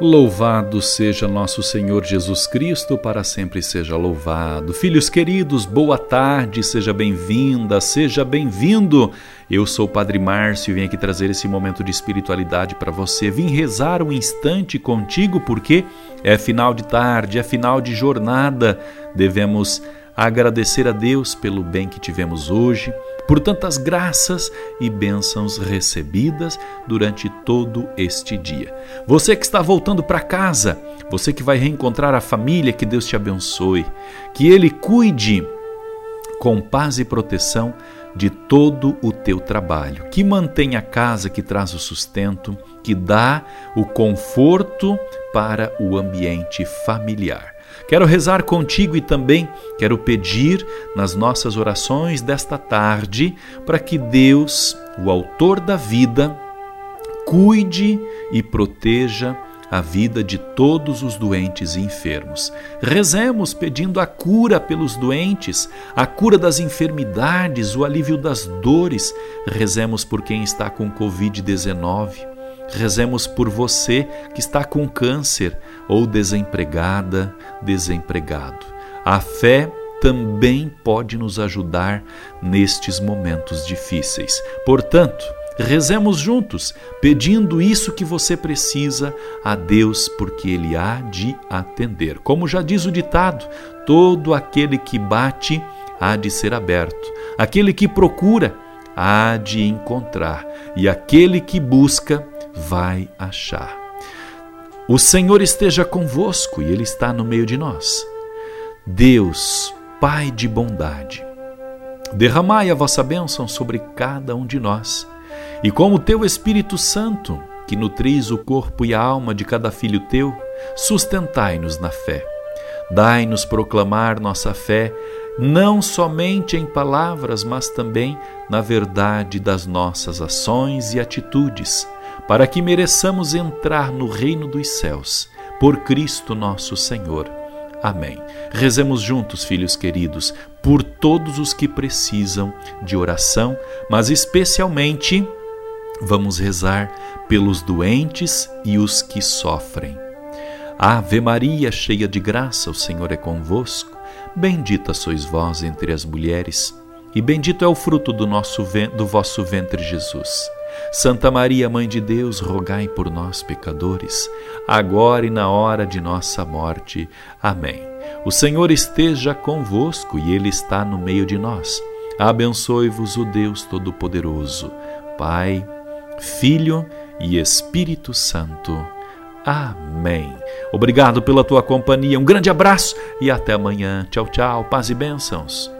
Louvado seja nosso Senhor Jesus Cristo, para sempre seja louvado. Filhos queridos, boa tarde, seja bem-vinda, seja bem-vindo. Eu sou o Padre Márcio e vim aqui trazer esse momento de espiritualidade para você. Vim rezar um instante contigo porque é final de tarde, é final de jornada. Devemos agradecer a Deus pelo bem que tivemos hoje, por tantas graças e bênçãos recebidas durante todo este dia. Você que está voltando para casa, você que vai reencontrar a família, que Deus te abençoe, que Ele cuide com paz e proteção de todo o teu trabalho, que mantenha a casa que traz o sustento, que dá o conforto para o ambiente familiar. Quero rezar contigo e também quero pedir nas nossas orações desta tarde para que Deus, o Autor da vida, cuide e proteja a vida de todos os doentes e enfermos. Rezemos pedindo a cura pelos doentes, a cura das enfermidades, o alívio das dores. Rezemos por quem está com Covid-19. Rezemos por você que está com câncer ou desempregada, desempregado. A fé também pode nos ajudar nestes momentos difíceis. Portanto, rezemos juntos, pedindo isso que você precisa a Deus, porque Ele há de atender. Como já diz o ditado: todo aquele que bate há de ser aberto, aquele que procura há de encontrar, e aquele que busca vai achar. O Senhor esteja convosco e Ele está no meio de nós. Deus, Pai de bondade, derramai a vossa bênção sobre cada um de nós, e como teu Espírito Santo, que nutris o corpo e a alma de cada filho teu, sustentai-nos na fé. Dai-nos proclamar nossa fé, não somente em palavras, mas também na verdade das nossas ações e atitudes para que mereçamos entrar no reino dos céus, por Cristo nosso Senhor. Amém. Rezemos juntos, filhos queridos, por todos os que precisam de oração, mas especialmente vamos rezar pelos doentes e os que sofrem. Ave Maria, cheia de graça, o Senhor é convosco. Bendita sois vós entre as mulheres, e bendito é o fruto do, nosso, do vosso ventre, Jesus. Santa Maria, Mãe de Deus, rogai por nós, pecadores, agora e na hora de nossa morte. Amém. O Senhor esteja convosco e Ele está no meio de nós. Abençoe-vos o Deus Todo-Poderoso, Pai, Filho e Espírito Santo. Amém. Obrigado pela tua companhia. Um grande abraço e até amanhã. Tchau, tchau. Paz e bênçãos.